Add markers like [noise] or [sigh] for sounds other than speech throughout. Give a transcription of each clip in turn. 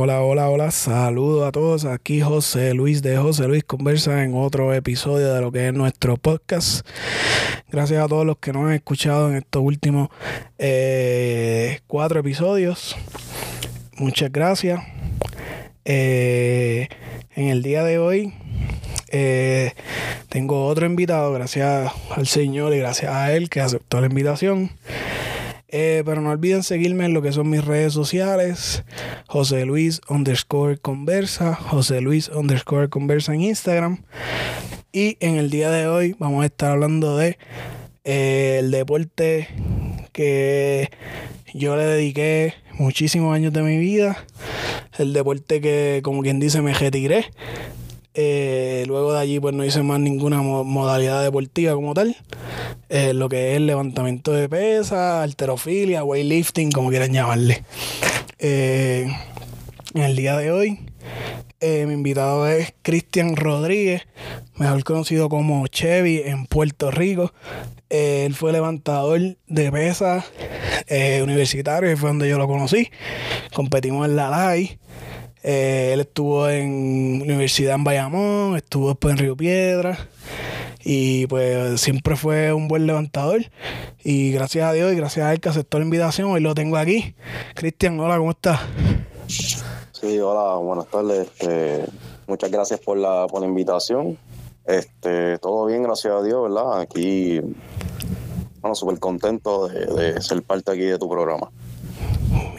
hola, hola, hola. Saludos a todos. Aquí José Luis de José Luis Conversa en otro episodio de lo que es nuestro podcast. Gracias a todos los que nos han escuchado en estos últimos eh, cuatro episodios. Muchas gracias. Eh, en el día de hoy eh, tengo otro invitado, gracias al Señor y gracias a él que aceptó la invitación. Eh, pero no olviden seguirme en lo que son mis redes sociales. José Luis underscore conversa. José Luis underscore conversa en Instagram. Y en el día de hoy vamos a estar hablando de eh, el deporte que yo le dediqué muchísimos años de mi vida. El deporte que, como quien dice, me retiré. Eh, luego de allí pues no hice más ninguna modalidad deportiva como tal. Eh, lo que es levantamiento de pesas, alterofilia, weightlifting, como quieran llamarle. Eh, en el día de hoy mi invitado es Cristian Rodríguez, mejor conocido como Chevy en Puerto Rico. él fue levantador de pesas universitario y fue donde yo lo conocí. Competimos en la LAI. Eh, él estuvo en universidad en Bayamón, estuvo después en Río Piedra y pues siempre fue un buen levantador y gracias a Dios y gracias a él que aceptó la invitación, hoy lo tengo aquí. Cristian, hola, ¿cómo estás? Sí, hola, buenas tardes. Este, muchas gracias por la, por la invitación. Este, todo bien, gracias a Dios, ¿verdad? Aquí, bueno, súper contento de ser parte aquí de tu programa.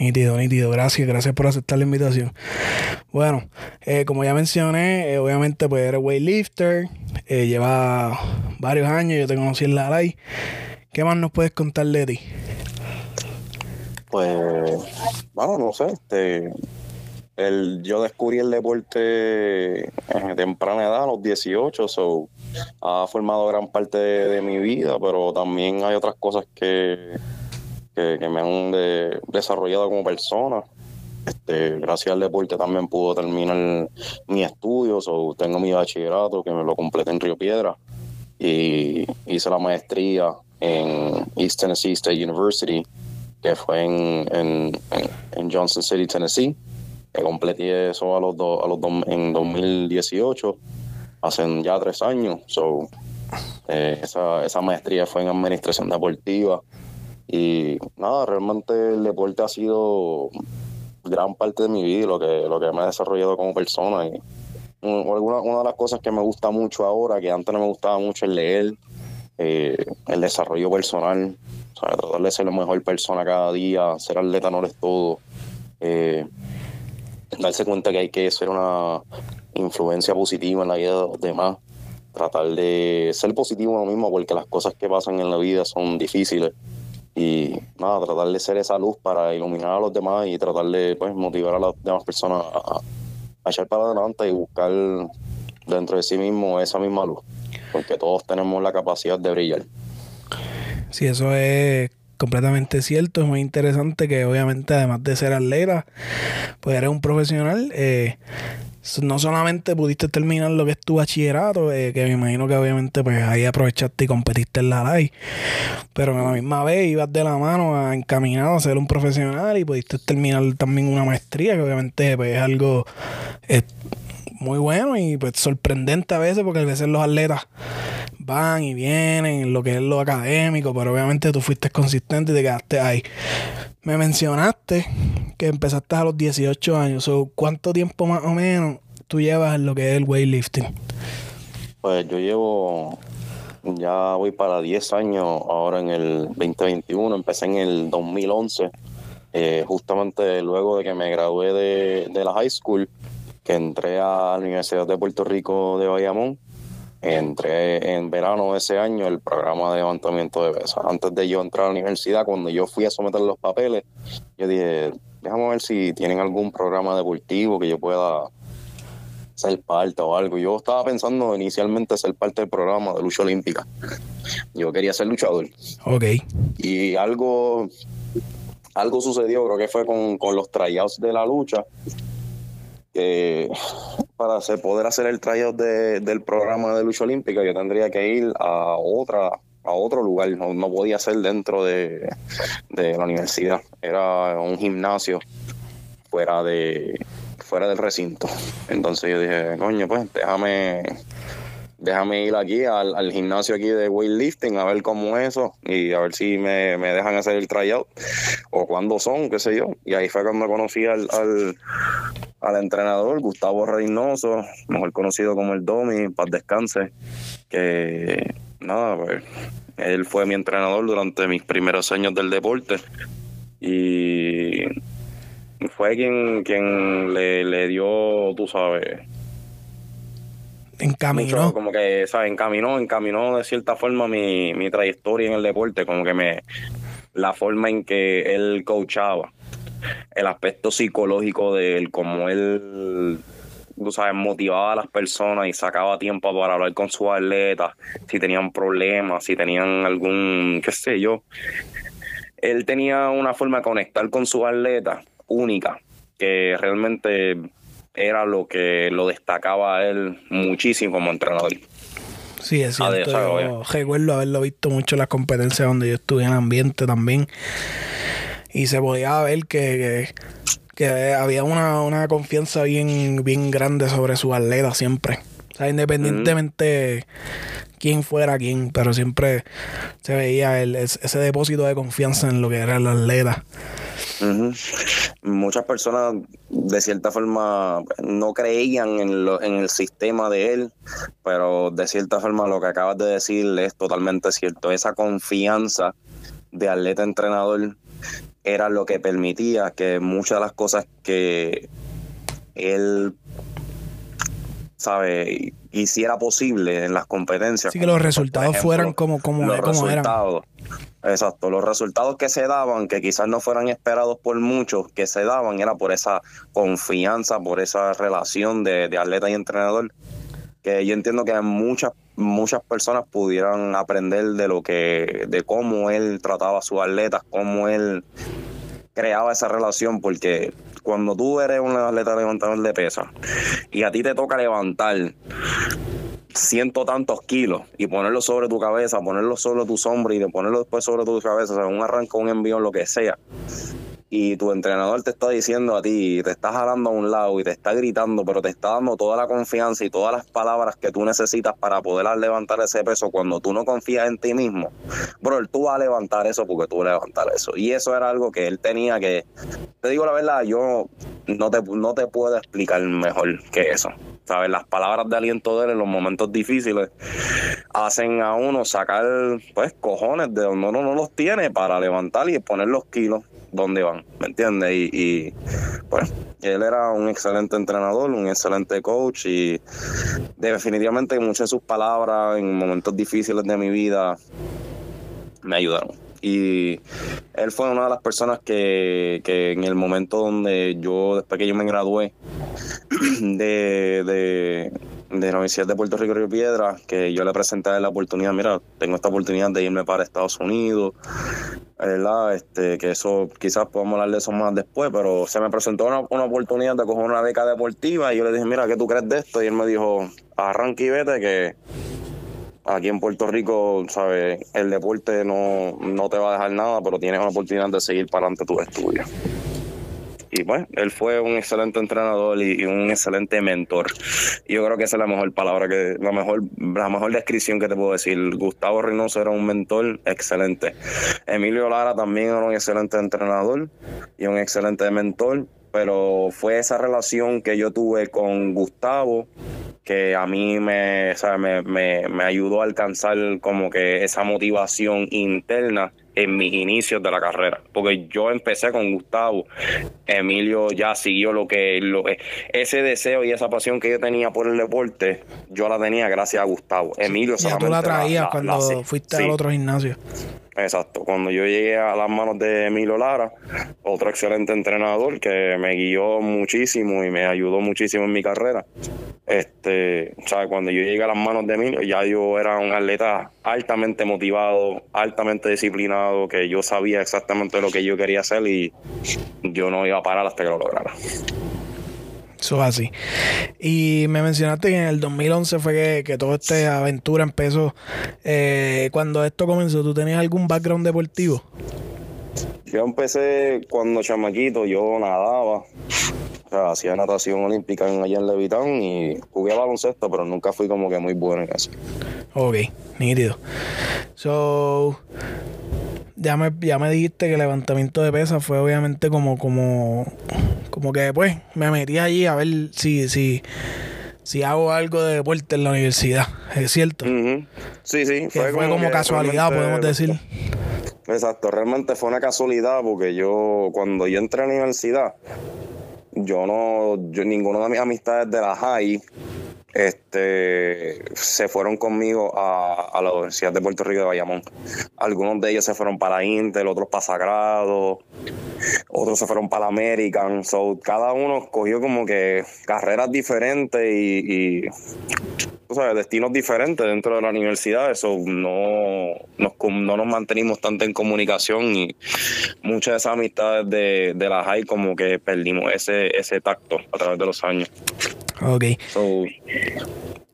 Nítido, nítido. Gracias, gracias por aceptar la invitación. Bueno, eh, como ya mencioné, eh, obviamente pues eres weightlifter, eh, lleva varios años, yo te conocí en la LAI. ¿Qué más nos puedes contar de ti? Pues, bueno, no sé, este, el, yo descubrí el deporte en temprana edad, a los 18, so, ha formado gran parte de mi vida, pero también hay otras cosas que que, me han desarrollado como persona. Este, gracias al deporte también pude terminar mis estudios o tengo mi bachillerato que me lo completé en Río Piedra y hice la maestría en East Tennessee State University que fue en, en, Johnson City, Tennessee. Que completé eso a los, a los en 2018, hace ya tres años. So, eh, esa, esa maestría fue en administración deportiva y nada, realmente el deporte ha sido gran parte de mi vida, lo que, lo que me ha desarrollado como persona. Y una, una de las cosas que me gusta mucho ahora, que antes no me gustaba mucho, es leer, eh, el desarrollo personal, tratar de ser la mejor persona cada día, ser atleta no es todo. Eh, darse cuenta que hay que ser una influencia positiva en la vida de los demás, tratar de ser positivo uno mismo, porque las cosas que pasan en la vida son difíciles y nada, tratar de ser esa luz para iluminar a los demás y tratar de pues, motivar a las demás personas a, echar para adelante y buscar dentro de sí mismo esa misma luz, porque todos tenemos la capacidad de brillar. Sí, eso es completamente cierto, es muy interesante que obviamente además de ser atleta, pues eres un profesional. Eh, no solamente pudiste terminar lo que es tu bachillerato, eh, que me imagino que obviamente pues ahí aprovechaste y competiste en la LAI, pero a la misma vez ibas de la mano a, encaminado a ser un profesional y pudiste terminar también una maestría, que obviamente pues, es algo eh, muy bueno y pues sorprendente a veces, porque a veces los atletas van y vienen en lo que es lo académico, pero obviamente tú fuiste consistente y te quedaste ahí. Me mencionaste que empezaste a los 18 años. ¿Cuánto tiempo más o menos tú llevas en lo que es el weightlifting? Pues yo llevo, ya voy para 10 años ahora en el 2021. Empecé en el 2011, eh, justamente luego de que me gradué de, de la high school, entré a la Universidad de Puerto Rico de Bayamón entré en verano de ese año el programa de levantamiento de pesas. Antes de yo entrar a la universidad, cuando yo fui a someter los papeles, yo dije, déjame ver si tienen algún programa deportivo que yo pueda ser parte o algo. Yo estaba pensando inicialmente ser parte del programa de lucha olímpica. Yo quería ser luchador. Ok. Y algo, algo sucedió, creo que fue con, con los tryouts de la lucha que para poder hacer el tryout del programa de lucha olímpica yo tendría que ir a otra a otro lugar, no, podía ser dentro de, la universidad, era un gimnasio fuera de fuera del recinto. Entonces yo dije, coño, pues déjame déjame ir aquí al, gimnasio aquí de weightlifting a ver cómo es eso y a ver si me, dejan hacer el tryout o cuándo son, qué sé yo. Y ahí fue cuando conocí al, al, entrenador Gustavo Reynoso, mejor conocido como el Domi, paz descanse, que nada, pues él fue mi entrenador durante mis primeros años del deporte y fue quien, quien le, le dio, tú sabes, encaminó. como que, ¿sabes? Encaminó, encaminó de cierta forma mi, mi trayectoria en el deporte, como que me, la forma en que él coachaba, el aspecto psicológico de él, como él, tú sabes, motivaba a las personas y sacaba tiempo para hablar con sus atletas, si tenían problemas, si tenían algún, qué sé yo. Él tenía una forma de conectar con sus atletas única, que realmente era lo que lo destacaba a él muchísimo como entrenador. Sí, es cierto. Yo recuerdo haberlo visto mucho en las competencias donde yo estuve en ambiente también. Y se podía ver que, que, había una, confianza bien, bien grande sobre su atleta siempre. O sea, independientemente quién fuera quién, pero siempre se veía el, ese depósito de confianza en lo que era el atleta. Muchas personas de cierta forma no creían en, lo, en el sistema de él, pero de cierta forma lo que acabas de decir es totalmente cierto. Esa confianza de atleta entrenador era lo que permitía que muchas de las cosas que él sabe hiciera posible en las competencias. Sí, que los resultados fueran como, como, los resultados, Exacto, los resultados que se daban, que quizás no fueran esperados por muchos, que se daban era por esa confianza, por esa relación de, de atleta y entrenador, que yo entiendo que muchas muchas personas pudieran aprender de lo que, de cómo él trataba a sus atletas, cómo él creaba esa relación, porque cuando tú eres un atleta levantador de pesa y a ti te toca levantar ciento tantos kilos y ponerlo sobre tu cabeza, ponerlo sobre tu sombra y de ponerlo después sobre tu cabeza, sea, un arranque, un envío, lo que sea, y tu entrenador te está diciendo a ti, te está jalando a un lado y te está gritando, pero te está dando toda la confianza y todas las palabras que tú necesitas para poder levantar ese peso cuando tú no confías en ti mismo, bro, tú vas a levantar eso porque tú vas a levantar eso. Y eso era algo que él tenía que, te digo la verdad, yo no te, no te puedo explicar mejor que eso. ¿Sabes? Las palabras de aliento de él en los momentos difíciles hacen a uno sacar, pues, cojones de donde uno no los tiene para levantar y poner los kilos dónde van, ¿me entiendes? Y, pues él era un excelente entrenador, un excelente coach y definitivamente muchas de sus palabras en momentos difíciles de mi vida me ayudaron. Y él fue una de las personas que, que en el momento donde yo, después que yo me gradué de, de, de la Universidad de Puerto Rico Río Piedra, que yo le presenté la oportunidad, mira, tengo esta oportunidad de irme para Estados Unidos, ¿verdad? Este, que eso quizás podamos hablar de eso más después, pero se me presentó una, una oportunidad de coger una beca deportiva y yo le dije, mira, ¿qué tú crees de esto? Y él me dijo, arranque y vete que aquí en Puerto Rico, ¿sabes? El deporte no, no te va a dejar nada, pero tienes una oportunidad de seguir para adelante tus estudios. Y bueno, él fue un excelente entrenador y, un excelente mentor. Yo creo que esa es la mejor palabra, que la mejor, la mejor descripción que te puedo decir. Gustavo Reynoso era un mentor excelente. Emilio Lara también era un excelente entrenador y un excelente mentor pero fue esa relación que yo tuve con Gustavo que a mí me, me, me, ayudó a alcanzar como que esa motivación interna en mis inicios de la carrera. Porque yo empecé con Gustavo, Emilio ya siguió lo que, lo, ese deseo y esa pasión que yo tenía por el deporte, yo la tenía gracias a Gustavo. Emilio ya tú la traías cuando fuiste al otro gimnasio. Exacto, cuando yo llegué a las manos de Emilio Lara, otro excelente entrenador que me guió muchísimo y me ayudó muchísimo en mi carrera. Este, o cuando yo llegué a las manos de Emilio, ya yo era un atleta altamente motivado, altamente disciplinado, que yo sabía exactamente lo que yo quería hacer y yo no iba a parar hasta que lo lograra. Eso es así. Y me mencionaste que en el 2011 fue que, toda esta aventura empezó. Eh, cuando esto comenzó, ¿tú tenías algún background deportivo? Yo empecé cuando chamaquito, yo nadaba. Hacía natación olímpica allá en Levitán y jugué baloncesto, pero nunca fui como que muy bueno en eso. Ok, nítido. So, ya me, ya me dijiste que el levantamiento de pesas fue obviamente como, como, como que pues me metí allí a ver si, si, si hago algo de deporte en la universidad, ¿es cierto? Sí, sí. fue, como, casualidad, podemos decir. Exacto, realmente fue una casualidad porque yo, cuando yo entré a la universidad, yo no, yo, ninguno de mis amistades de la high este, se fueron conmigo a, la Universidad de Puerto Rico de Bayamón. Algunos de ellos se fueron para Intel, otros para Sagrado, otros se fueron para American. So, cada uno escogió como que carreras diferentes y, destinos diferentes dentro de la universidad. Eso no nos, no nos mantenimos tanto en comunicación y muchas de esas amistades de, de la high como que perdimos ese, ese tacto a través de los años. Ok.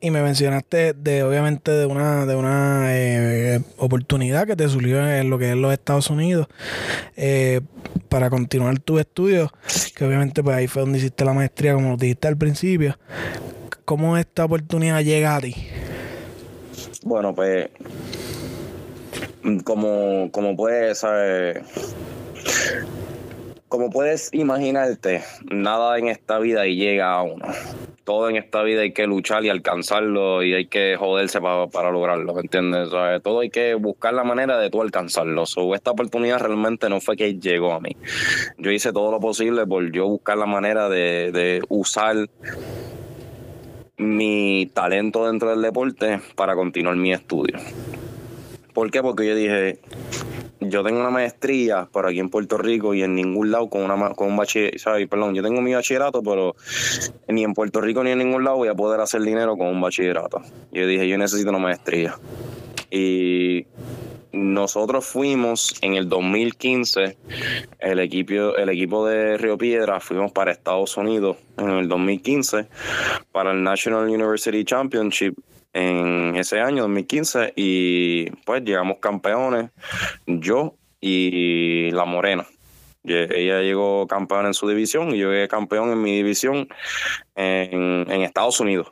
y me mencionaste de obviamente de una de una eh, oportunidad que te surgió en lo que es los Estados Unidos eh, para continuar tus estudios, que obviamente pues ahí fue donde hiciste la maestría, como lo dijiste al principio. ¿Cómo esta oportunidad llega a ti? Bueno, pues como, como puedes, como puedes imaginarte, nada en esta vida llega a uno. Todo en esta vida hay que luchar y alcanzarlo y hay que joderse para, lograrlo, ¿me entiendes? todo hay que buscar la manera de tú alcanzarlo. esta oportunidad realmente no fue que llegó a mí. Yo hice todo lo posible por yo buscar la manera de, de usar mi talento dentro del deporte para continuar mi estudio. ¿Por qué? Porque yo dije, yo tengo una maestría por aquí en Puerto Rico y en ningún lado con una con un bachillerato, perdón, yo tengo mi bachillerato, pero ni en Puerto Rico ni en ningún lado voy a poder hacer dinero con un bachillerato. Yo dije, yo necesito una maestría. Y nosotros fuimos en el 2015, el equipo, el equipo de Río Piedra, fuimos para Estados Unidos en el 2015 para el National University Championship en ese año, 2015, y pues llegamos campeones, yo y La Morena. Ella llegó campeón en su división y yo llegué campeón en mi división en, Estados Unidos.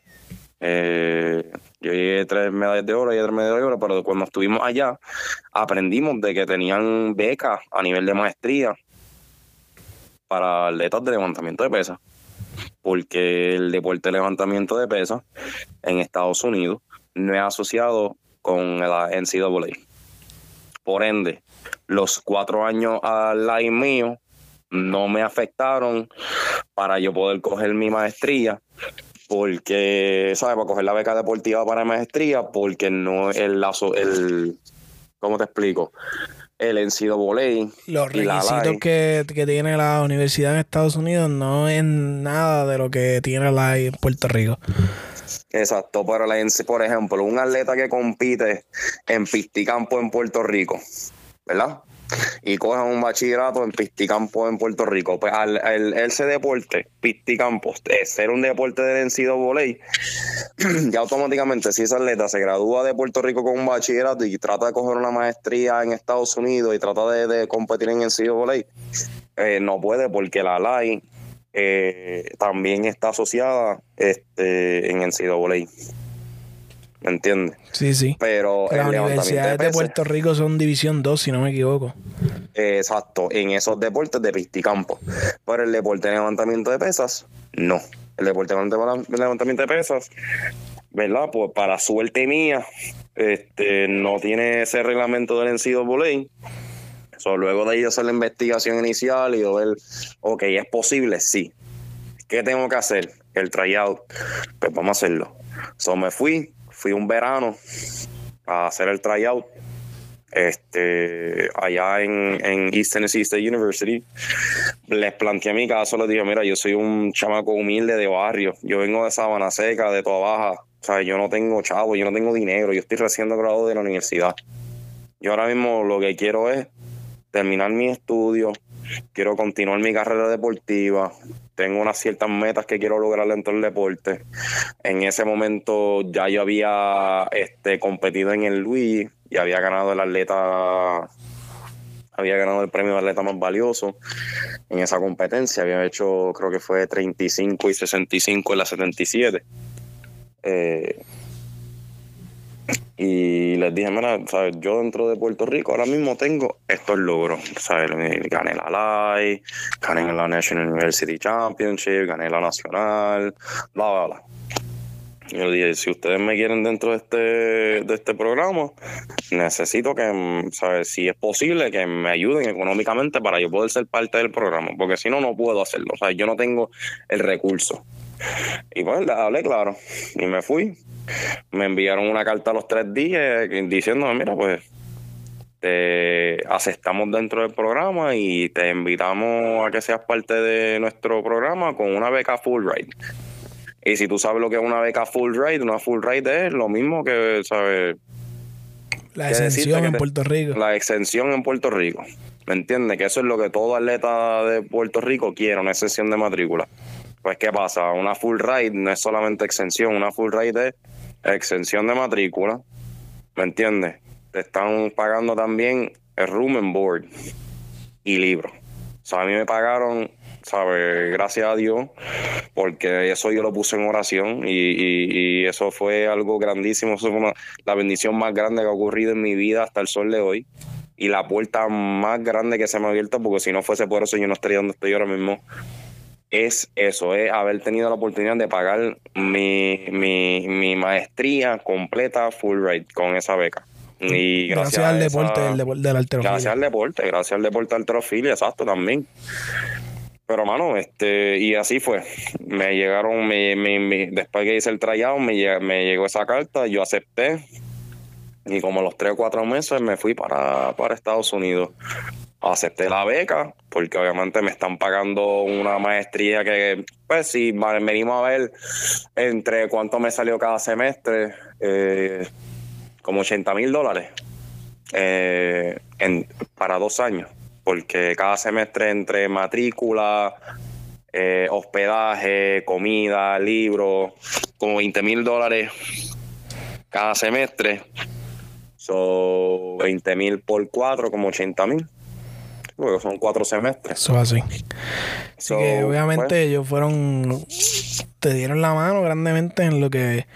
Eh, yo llegué tres medallas de oro y tres medallas de oro, pero cuando estuvimos allá aprendimos de que tenían becas a nivel de maestría para atletas de levantamiento de pesas porque el deporte de levantamiento de pesas en Estados Unidos no es asociado con la NCAA. Por ende, los cuatro años al line mío no me afectaron para yo poder coger mi maestría porque, ¿sabes? Para coger la beca deportiva para maestría, porque no el lazo, el, ¿cómo te explico? el NCAA. Los requisitos que, tiene la universidad en Estados Unidos no es nada de lo que tiene la en Puerto Rico. Exacto, pero la, por ejemplo, un atleta que compite en pisticampo en Puerto Rico, ¿verdad? Y cojan un bachillerato en pisticampo en Puerto Rico. Pues al, ese deporte, pisticampo, ser un deporte de vencido volei, [clears throat] ya automáticamente si ese atleta se gradúa de Puerto Rico con un bachillerato y trata de coger una maestría en Estados Unidos y trata de, competir en vencido volei, eh, no puede porque la LAI eh, también está asociada este, en NCAA. ¿Me entiendes? Sí, sí. Pero las universidades de, Puerto Rico son División 2, si no me equivoco. exacto, en esos deportes de pisticampo. Pero el deporte de levantamiento de pesas, no. El deporte de levantamiento de pesas, ¿verdad? Pues para suerte mía, este, no tiene ese reglamento del encido voley. So, luego de ahí hacer la investigación inicial y ver, ok, ¿es posible? Sí. ¿Qué tengo que hacer? El tryout. Pues vamos a hacerlo. So, me fui, fui un verano a hacer el tryout este, allá en, en East Tennessee State University. Les planteé mi caso, les dije, mira, yo soy un chamaco humilde de barrio, yo vengo de Sabana Seca, de toda baja, o sea, yo no tengo chavo, yo no tengo dinero, yo estoy recién graduado de la universidad. Yo ahora mismo lo que quiero es terminar mi estudio, quiero continuar mi carrera deportiva, tengo unas ciertas metas que quiero lograr dentro del deporte. En ese momento ya yo había este, competido en el Luis y había ganado el atleta había ganado el premio de atleta más valioso en esa competencia. Había hecho, creo que fue 35 y 65 en la 77. Eh, y les dije, mira, ¿sabes? yo dentro de Puerto Rico ahora mismo tengo estos logros. ¿sabes? Gané la LAI, gané la National University Championship, gané la Nacional, bla, bla, bla. Yo dije, si ustedes me quieren dentro de este, de este programa, necesito que, ¿sabes? si es posible, que me ayuden económicamente para yo poder ser parte del programa, porque si no, no puedo hacerlo. O sea, yo no tengo el recurso. Y pues le hablé claro y me fui. Me enviaron una carta a los tres días diciéndome, mira, pues te aceptamos dentro del programa y te invitamos a que seas parte de nuestro programa con una beca full ride. Y si tú sabes lo que es una beca full ride, una full ride es lo mismo que, ¿sabes? La exención en Puerto Rico. La exención en Puerto Rico. ¿Me entiendes? Que eso es lo que todo atleta de Puerto Rico quiere, una exención de matrícula. Pues, ¿qué pasa? Una full ride no es solamente exención, una full ride es exención de matrícula, ¿me entiendes? Te están pagando también el room and board y libro. O sea, a mí me pagaron, ¿sabes? Gracias a Dios, porque eso yo lo puse en oración y, eso fue algo grandísimo. Eso fue la bendición más grande que ha ocurrido en mi vida hasta el sol de hoy. Y la puerta más grande que se me ha abierto, porque si no fuese por eso yo no estaría donde estoy ahora mismo es eso, es haber tenido la oportunidad de pagar mi, mi, maestría completa full rate con esa beca. Y gracias, al deporte del, alterofilia. Gracias al deporte, gracias al deporte alterofilia, exacto, también. Pero, mano, este, y así fue. Me llegaron, me, después que hice el tryout, me, me llegó esa carta, yo acepté. Y como los tres o cuatro meses me fui para, para Estados Unidos acepté la beca porque obviamente me están pagando una maestría que, pues si venimos a ver entre cuánto me salió cada semestre, eh, como 80 mil dólares eh, para dos años, porque cada semestre entre matrícula, eh, hospedaje, comida, libros, como 20 mil dólares cada semestre. Son 20 mil por cuatro, como 80 mil porque son cuatro semestres. Eso así. Así que obviamente pues, ellos fueron, te dieron la mano grandemente en lo que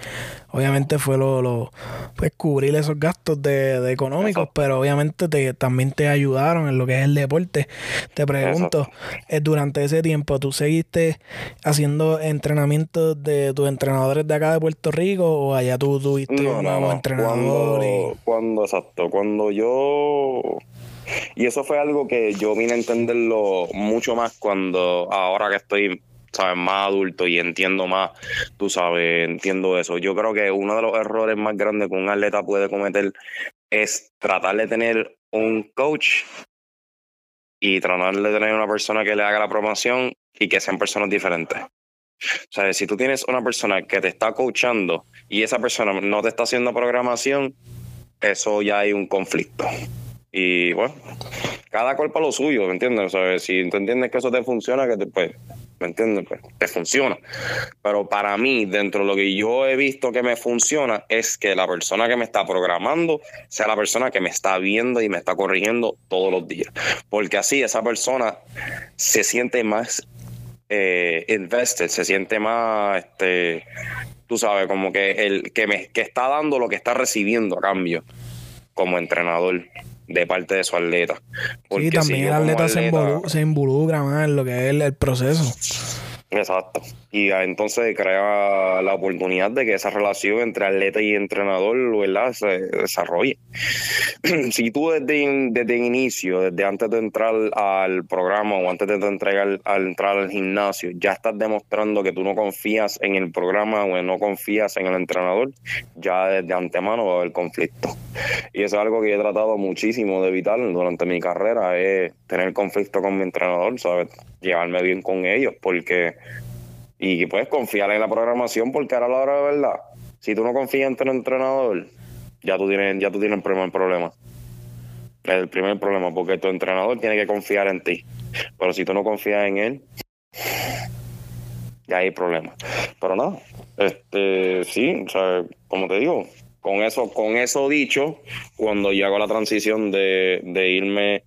obviamente fue lo, lo pues cubrir esos gastos de, económicos, pero obviamente te, también te ayudaron en lo que es el deporte. Te pregunto, eh, durante ese tiempo, ¿tú seguiste haciendo entrenamientos de tus entrenadores de acá de Puerto Rico o allá tú tuviste un nuevo entrenador? Cuando, cuando, exacto, cuando yo y eso fue algo que yo vine a entenderlo mucho más cuando ahora que estoy sabes, más adulto y entiendo más, tú sabes, entiendo eso. Yo creo que uno de los errores más grandes que un atleta puede cometer es tratar de tener un coach y tratar de tener una persona que le haga la promoción y que sean personas diferentes. O sea, si tú tienes una persona que te está coachando y esa persona no te está haciendo programación, eso ya hay un conflicto. Y bueno, cada cuerpo lo suyo, ¿me entiendes? O si tú entiendes que eso te funciona, que te, pues, ¿me entiendes? Pues te funciona. Pero para mí, dentro de lo que yo he visto que me funciona, es que la persona que me está programando sea la persona que me está viendo y me está corrigiendo todos los días. Porque así esa persona se siente más eh, invested, se siente más, este, tú sabes, como que el que me que está dando lo que está recibiendo a cambio como entrenador de parte de su atleta. sí, también el atleta, se, involucra, más en lo que es el proceso. Exacto. Y entonces crea la oportunidad de que esa relación entre atleta y entrenador ¿verdad? se desarrolle. [clears throat] si tú desde, desde el inicio, desde antes de entrar al programa o antes de entregar al entrar al gimnasio, ya estás demostrando que tú no confías en el programa o no confías en el entrenador, ya desde antemano va a haber conflicto. Y eso es algo que he tratado muchísimo de evitar durante mi carrera, es tener conflicto con mi entrenador, ¿sabes? Llevarme bien con ellos, porque y puedes confiar en la programación porque ahora la hora de verdad, si tú no confías en tu entrenador, ya tú tienes, ya tú tienes el primer problema. El primer problema, porque tu entrenador tiene que confiar en ti. Pero si tú no confías en él, ya hay problema. Pero no, este, sí, o sea, como te digo, con eso, con eso dicho, cuando yo hago la transición de, de irme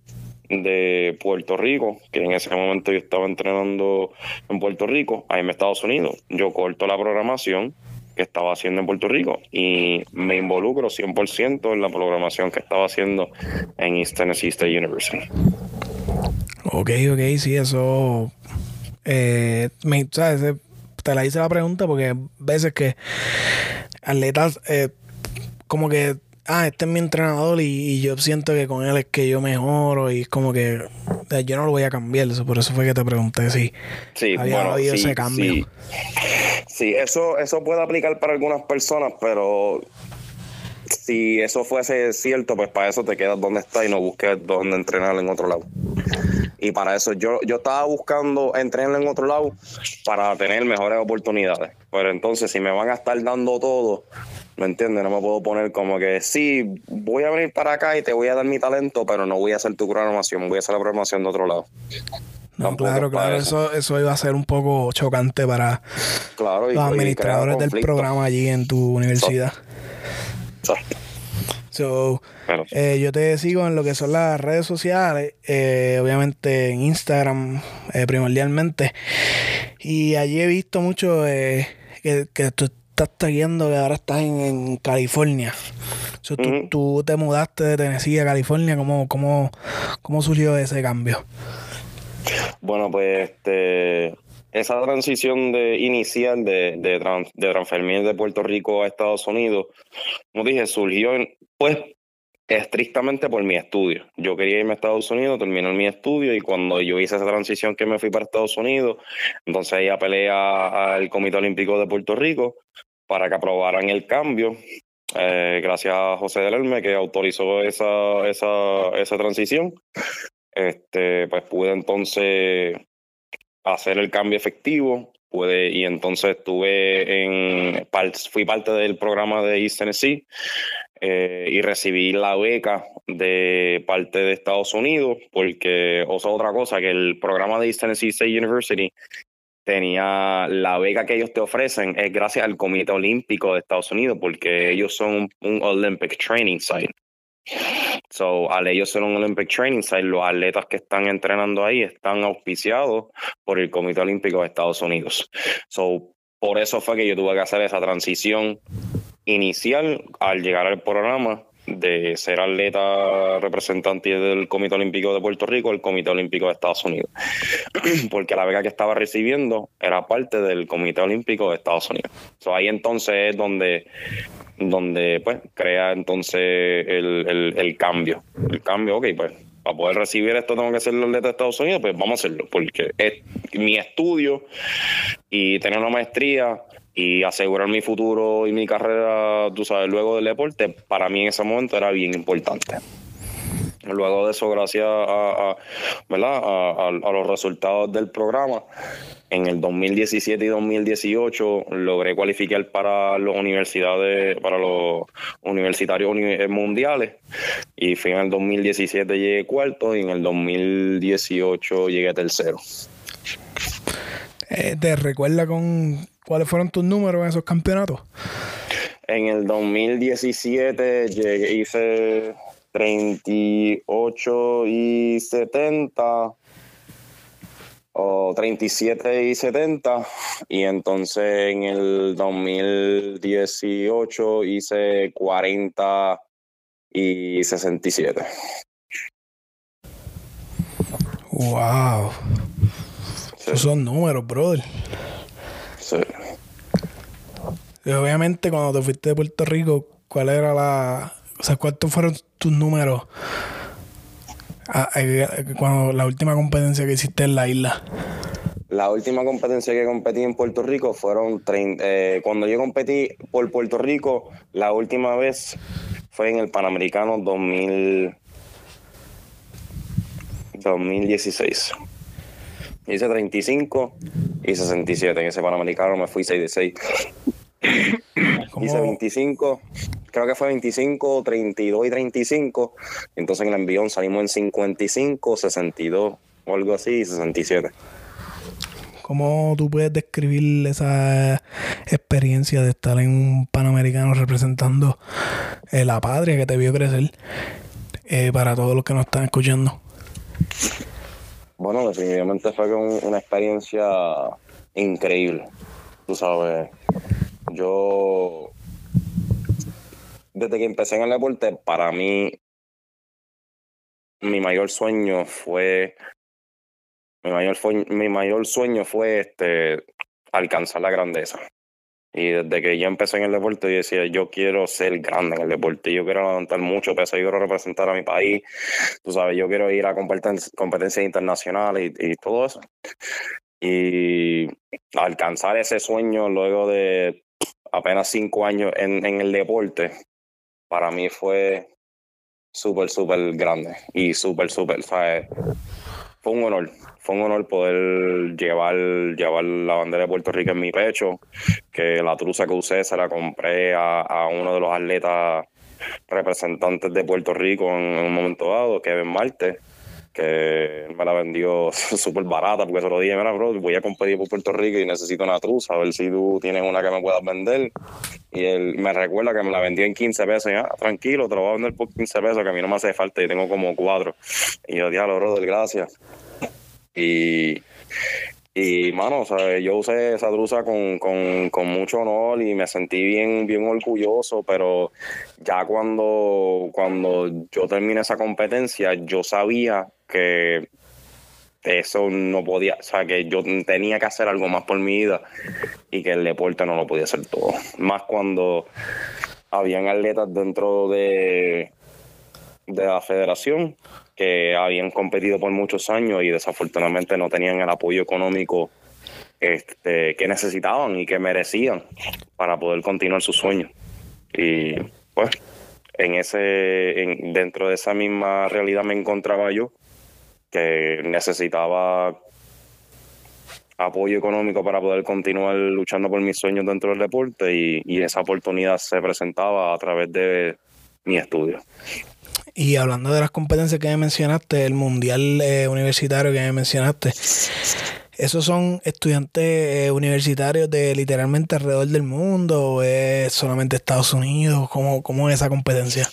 de Puerto Rico, que en ese momento yo estaba entrenando en Puerto Rico, ahí en Estados Unidos. Yo corto la programación que estaba haciendo en Puerto Rico y me involucro 100% en la programación que estaba haciendo en East Tennessee State University. Ok, ok, sí, eso. Eh, me, ¿sabes? Te la hice la pregunta porque veces que atletas, eh, como que ah, este es mi entrenador y, yo siento que con él es que yo mejoro y es como que eh, yo no lo voy a cambiar. Eso, por eso fue que te pregunté si sí, había habido ese cambio. Sí. eso, eso puede aplicar para algunas personas, pero si eso fuese cierto, pues para eso te quedas donde estás y no busques dónde entrenar en otro lado. Y para eso yo, yo estaba buscando entrenar en otro lado para tener mejores oportunidades. Pero entonces, si me van a estar dando todo, ¿Me entiendes? No me puedo poner como que sí, voy a venir para acá y te voy a dar mi talento, pero no voy a hacer tu programación, voy a hacer la programación de otro lado. No, claro, claro, eso. eso, iba a ser un poco chocante para los administradores del programa allí en tu universidad. So, eh, yo te sigo en lo que son las redes sociales, eh, obviamente en Instagram eh, primordialmente. Y allí he visto mucho que, que tú estás tagueando que ahora estás en, California. tú, te mudaste de Tennessee a California. ¿Cómo, cómo, cómo surgió ese cambio? Bueno, pues este, esa transición de inicial de, de, de transferir de Puerto Rico a Estados Unidos, como dije, surgió pues estrictamente por mi estudio. Yo quería irme a Estados Unidos, terminé mi estudio y cuando yo hice esa transición que me fui para Estados Unidos, entonces ahí apelé al Comité Olímpico de Puerto Rico para que aprobaran el cambio. Eh, gracias a José Delerme que autorizó esa, esa, esa transición. Este, pues pude entonces hacer el cambio efectivo. Y entonces estuve en, fui parte del programa de East Tennessee eh, y recibí la beca de parte de Estados Unidos, porque, o sea, otra cosa, que el programa de East Tennessee State University tenía la beca que ellos te ofrecen es gracias al Comité Olímpico de Estados Unidos, porque ellos son un Olympic Training Site. So, al ellos ser un Olympic Training Site, los atletas que están entrenando ahí están auspiciados por el Comité Olímpico de Estados Unidos. So, por eso fue que yo tuve que hacer esa transición inicial al llegar al programa de ser atleta representante del Comité Olímpico de Puerto Rico al Comité Olímpico de Estados Unidos. [clears throat] Porque la beca que estaba recibiendo era parte del Comité Olímpico de Estados Unidos. ahí entonces es donde, donde pues, crea entonces el, el, cambio. El cambio, ok, pues para poder recibir esto tengo que ser atleta de Estados Unidos, pues vamos a hacerlo, porque es mi estudio y tener una maestría y asegurar mi futuro y mi carrera, tú sabes, luego del deporte, para mí en ese momento era bien importante. Luego de eso, gracias a, ¿verdad? A, los resultados del programa, en el 2017 y 2018 logré cualificar para las universidades, para los universitarios mundiales. Y fui en el 2017 llegué cuarto y en el 2018 llegué tercero. Eh, ¿Te recuerda con ¿Cuáles fueron tus números en esos campeonatos? En el 2017 llegué, hice 38 y 70 o 37 y 70 y entonces en el 2018 hice 40 y 67. Wow. Esos son números, brother. Y obviamente cuando te fuiste de Puerto Rico, ¿cuál era la... O sea, ¿cuántos fueron tus números cuando la última competencia que hiciste en la isla? La última competencia que competí en Puerto Rico fueron 30, eh, cuando yo competí por Puerto Rico, la última vez fue en el Panamericano 2000, 2016. Hice 35 y 67. En ese Panamericano me fui 6 de 6. [coughs] Hice 25, creo que fue 25, 32 y 35. Entonces en el envión salimos en 55, 62 o algo así, y 67. ¿Cómo tú puedes describir esa experiencia de estar en un Panamericano representando eh, la patria que te vio crecer eh, para todos los que nos están escuchando? Bueno, definitivamente fue una experiencia increíble. Tú sabes, yo desde que empecé en el deporte, para mí mi mayor sueño fue mi mayor, mi mayor sueño fue este alcanzar la grandeza. Y desde que yo empecé en el deporte, yo decía, yo quiero ser grande en el deporte, yo quiero levantar mucho peso, yo quiero representar a mi país, tú sabes, yo quiero ir a competencias internacionales y, todo eso. Y alcanzar ese sueño luego de apenas cinco años en, en el deporte, para mí fue súper, súper grande y súper, súper, ¿sabes? Fue un honor, fue un honor poder llevar, llevar la bandera de Puerto Rico en mi pecho, que la truza que usé se la compré a, uno de los atletas representantes de Puerto Rico en, un momento dado, Kevin Marte, que me la vendió [laughs] súper barata, porque se lo dije, mira, bro, voy a competir por Puerto Rico y necesito una truza, a ver si tú tienes una que me puedas vender. Y él me recuerda que me la vendió en 15 pesos, y, ah, tranquilo, te lo voy a vender por 15 pesos, que a mí no me hace falta y tengo como cuatro. Y yo, diablo, brother, gracias. Y, y mano, o sea, yo usé esa truza con, con, con, mucho honor y me sentí bien, bien orgulloso, pero ya cuando, cuando yo terminé esa competencia, yo sabía que eso no podía, o sea, que yo tenía que hacer algo más por mi vida y que el deporte no lo podía hacer todo. Más cuando habían atletas dentro de, de la federación que habían competido por muchos años y desafortunadamente no tenían el apoyo económico este, que necesitaban y que merecían para poder continuar sus sueños. Y pues en ese, en, dentro de esa misma realidad me encontraba yo, que necesitaba apoyo económico para poder continuar luchando por mis sueños dentro del deporte y, y esa oportunidad se presentaba a través de mi estudio. Y hablando de las competencias que me mencionaste, el mundial eh, universitario que me mencionaste, ¿esos son estudiantes eh, universitarios de literalmente alrededor del mundo o es solamente Estados Unidos? ¿Cómo, cómo es esa competencia?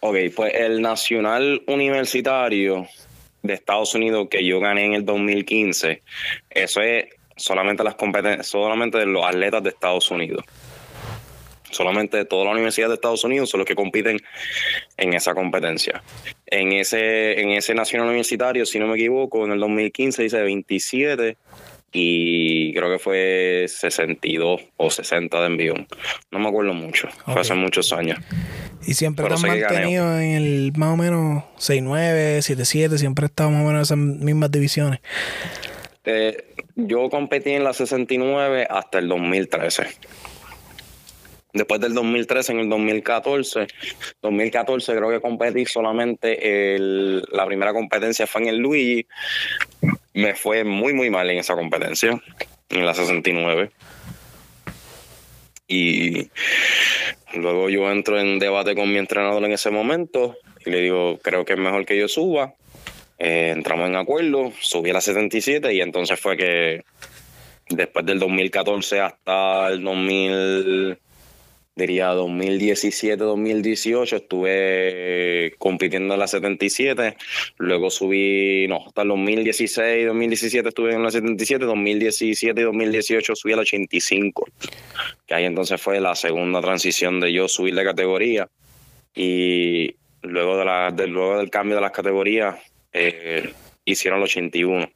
Ok, pues el nacional universitario de Estados Unidos que yo gané en el 2015, eso es solamente las competencias, solamente de los atletas de Estados Unidos solamente toda la universidad de Estados Unidos son los que compiten en esa competencia. En ese, en ese nacional universitario, si no me equivoco, en el 2015 dice 27 y creo que fue 62 o 60 de envión. No me acuerdo mucho, fue hace muchos años. Y siempre han mantenido en el más o menos 6-9, 7-7, siempre estado más o menos en esas mismas divisiones. Eh, yo competí en la 69 hasta el 2013. Después del 2013, en el 2014, 2014 creo que competí solamente el, la primera competencia fue en el Luigi. Me fue muy, muy mal en esa competencia, en la 69. Y luego yo entro en debate con mi entrenador en ese momento y le digo, creo que es mejor que yo suba. Eh, entramos en acuerdo, subí a la 77 y entonces fue que después del 2014 hasta el 2000 diría 2017-2018 estuve compitiendo en la 77, luego subí, no, hasta el 2016-2017 estuve en la 77, 2017 y 2018 subí al 85, que ahí entonces fue la segunda transición de yo subir de categoría y luego, de la, luego del cambio de las categorías, eh, hicieron el 81.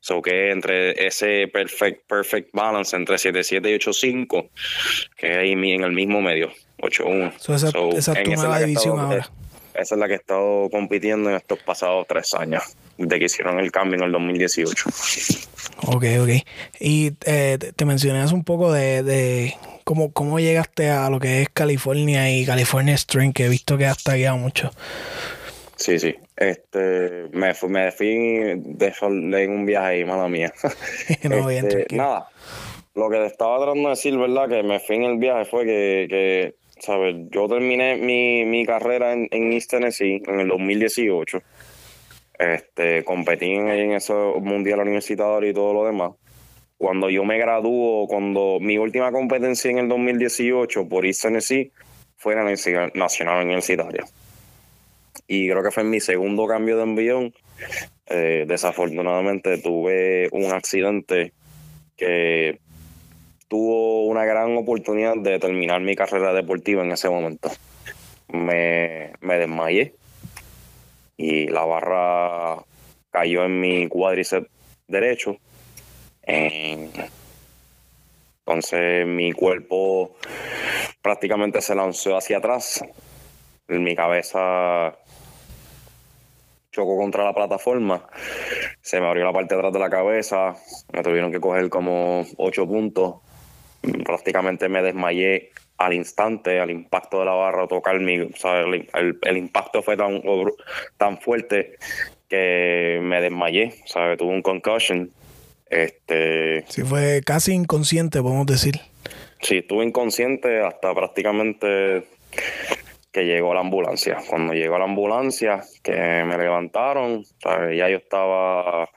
So que entre ese perfect, perfect balance entre 7.7 y 8.5, que ahí en el mismo medio, 8.1. esa, es tu nueva división ahora. Esa es la que he estado compitiendo en estos pasados tres años, de que hicieron el cambio en el 2018. Ok, ok. Y eh, te mencioné un poco de, de cómo, cómo llegaste a lo que es California y California String, que he visto que has tagueado mucho. Sí, sí. Este, me fui, me fui de, en un viaje ahí, mala mía. [laughs] no, este, nada, lo que te estaba tratando de decir, ¿verdad? Que me fui en el viaje fue que, que ¿sabes? Yo terminé mi, mi carrera en, en, East Tennessee en el 2018. Este, competí en, en ese mundial universitario y todo lo demás. Cuando yo me graduó, cuando mi última competencia en el 2018 por East Tennessee fue en la Nacional Universitaria. Y creo que fue en mi segundo cambio de envión. Eh, desafortunadamente tuve un accidente que tuvo una gran oportunidad de terminar mi carrera deportiva en ese momento. Me, me desmayé y la barra cayó en mi cuádriceps derecho. entonces mi cuerpo prácticamente se lanzó hacia atrás. Mi cabeza chocó contra la plataforma. Se me abrió la parte de atrás de la cabeza. Me tuvieron que coger como ocho puntos. Prácticamente me desmayé al instante, al impacto de la barra, tocar mi. el, impacto fue tan, tan fuerte que me desmayé. ¿sabes? Tuve un concussion. Este. Sí, fue casi inconsciente, podemos decir. Sí, estuve inconsciente hasta prácticamente que llegó la ambulancia. Cuando llegó la ambulancia, que me levantaron, ya yo estaba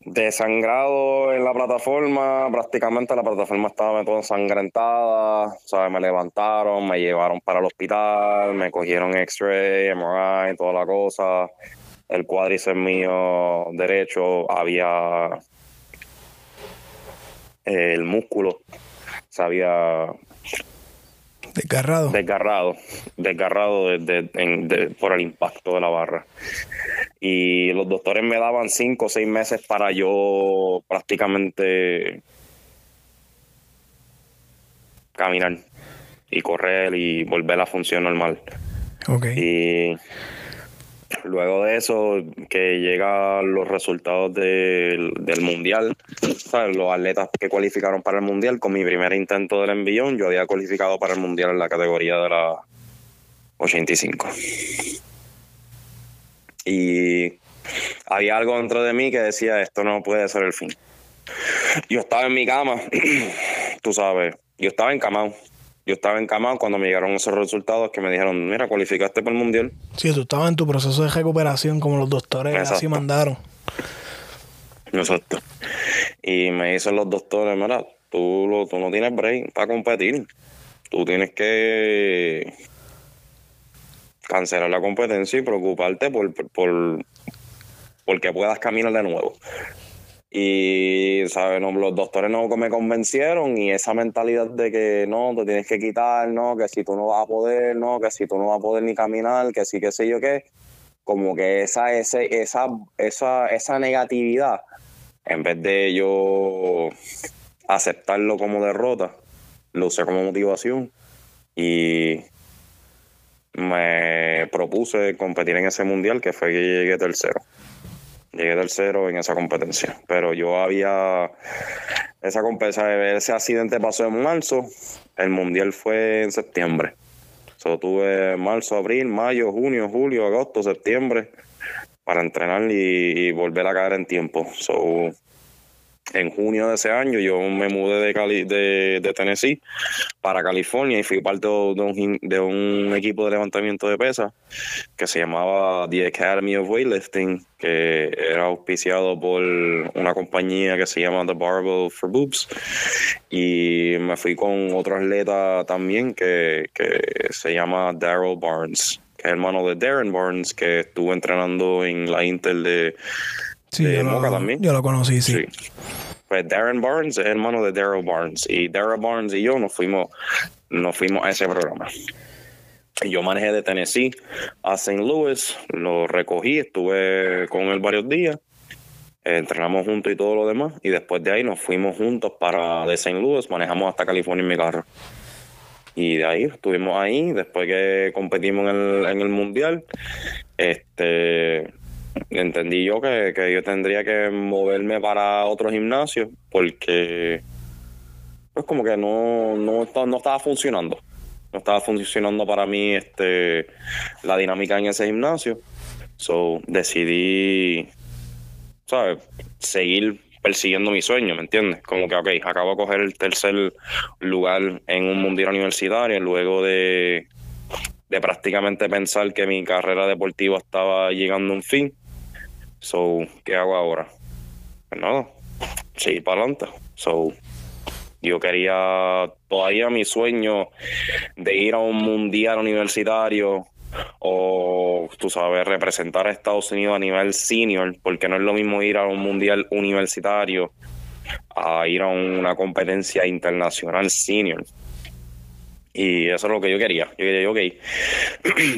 desangrado en la plataforma, prácticamente la plataforma estaba toda ensangrentada, ¿sabes? me levantaron, me llevaron para el hospital, me cogieron X-ray, MRI, toda la cosa. El cuádriceps mío derecho había el músculo se había Desgarrado. Desgarrado, desgarrado por el impacto de la barra. Y los doctores me daban cinco o seis meses para yo prácticamente caminar y correr y volver a la función normal. Okay. Y Luego de eso, que llegan los resultados del, mundial, los atletas que cualificaron para el mundial, con mi primer intento del envión, yo había cualificado para el mundial en la categoría de la 85. Y había algo dentro de mí que decía, esto no puede ser el fin. Yo estaba en mi cama, [clears throat] tú sabes, yo estaba encamado yo estaba encamado cuando me llegaron esos resultados que me dijeron, mira, cualificaste para el mundial. Sí, tú estabas en tu proceso de recuperación como los doctores así mandaron. Exacto. Y me dicen los doctores, mira, tú, tú no tienes break para competir. Tú tienes que cancelar la competencia y preocuparte por, por, por que puedas caminar de nuevo. Y, ¿sabes? los doctores no me convencieron y esa mentalidad de que no, te tienes que quitar, no, que si tú no vas a poder, no, que si tú no vas a poder ni caminar, que sí, que sé yo qué, como que esa, ese, esa, esa, esa negatividad, en vez de yo aceptarlo como derrota, lo usé como motivación y me propuse competir en ese mundial que fue que llegué tercero. Llegué tercero en esa competencia. Pero yo había. Esa competencia, ese accidente pasó en marzo. El mundial fue en septiembre. So, tuve marzo, abril, mayo, junio, julio, agosto, septiembre para entrenar y, volver a caer en tiempo. So, en junio de ese año yo me mudé de, Cali, Tennessee para California y fui parte de un, de un equipo de levantamiento de pesas que se llamaba The Academy of Weightlifting, que era auspiciado por una compañía que se llama The Barbell for Boobs. Y me fui con otro atleta también que, que se llama Daryl Barnes, que es hermano de Darren Barnes, que estuvo entrenando en la Intel de Sí, yo lo, también. Yo lo conocí, sí. Pues Darren Barnes es hermano de Daryl Barnes. Y Daryl Barnes y yo nos fuimos, nos fuimos a ese programa. Y yo manejé de Tennessee a St. Louis, lo recogí, estuve con él varios días, entrenamos juntos y todo lo demás, y después de ahí nos fuimos juntos para de St. Louis, manejamos hasta California en mi carro. Y de ahí estuvimos ahí, después que competimos en el, en el mundial, este entendí yo que, yo tendría que moverme para otro gimnasio porque pues como que no, no, estaba funcionando. No estaba funcionando para mí este la dinámica en ese gimnasio. So decidí, ¿sabes? Seguir persiguiendo mi sueño, ¿me entiendes? Como que, ok, acabo de coger el tercer lugar en un mundial universitario luego de, de prácticamente pensar que mi carrera deportiva estaba llegando a un fin. So, ¿qué hago ahora? Pues nada, seguir para adelante. So, yo quería todavía mi sueño de ir a un mundial universitario o, tú sabes, representar a Estados Unidos a nivel senior, porque no es lo mismo ir a un mundial universitario a ir a una competencia internacional senior. Y eso es lo que yo quería. Yo quería, ok,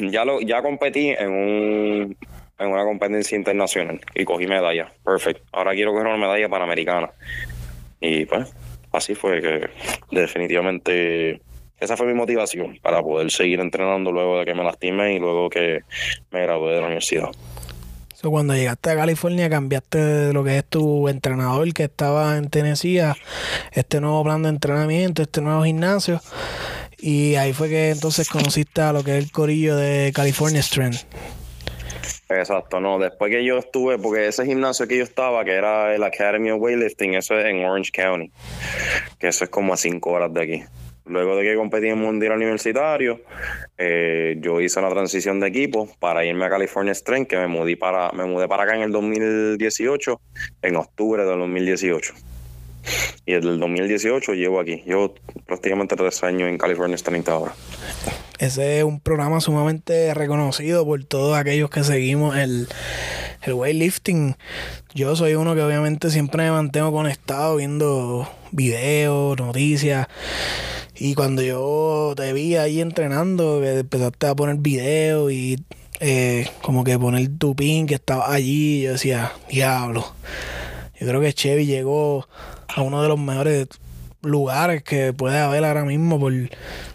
[clears throat] ya, lo, ya competí en, un, en una competencia internacional y cogí medalla. Perfecto. Ahora quiero coger una medalla panamericana. Y pues, así fue que definitivamente esa fue mi motivación para poder seguir entrenando luego de que me lastimé y luego que me gradué de la universidad. cuando llegaste a California cambiaste de lo que es tu entrenador que estaba en Tennessee este nuevo plan de entrenamiento, este nuevo gimnasio y ahí fue que entonces conociste a lo que es el corillo de California Strength. Exacto, no, después que yo estuve, porque ese gimnasio que yo estaba, que era el Academy of Weightlifting, eso es en Orange County, que eso es como a cinco horas de aquí. Luego de que competí en Mundial Universitario, eh, yo hice una transición de equipo para irme a California Strength, que me mudé para, me mudé para acá en el 2018, en octubre del 2018. [laughs] Y desde el 2018 llevo aquí. Llevo prácticamente tres años en California 30 ahora. Ese es un programa sumamente reconocido por todos aquellos que seguimos el, el weightlifting. Yo soy uno que obviamente siempre me mantengo conectado viendo videos, noticias. Y cuando yo te vi ahí entrenando, empezaste a poner videos y eh, como que poner tu pin que estaba allí, yo decía, diablo. Yo creo que Chevy llegó a uno de los mejores lugares que puede haber ahora mismo por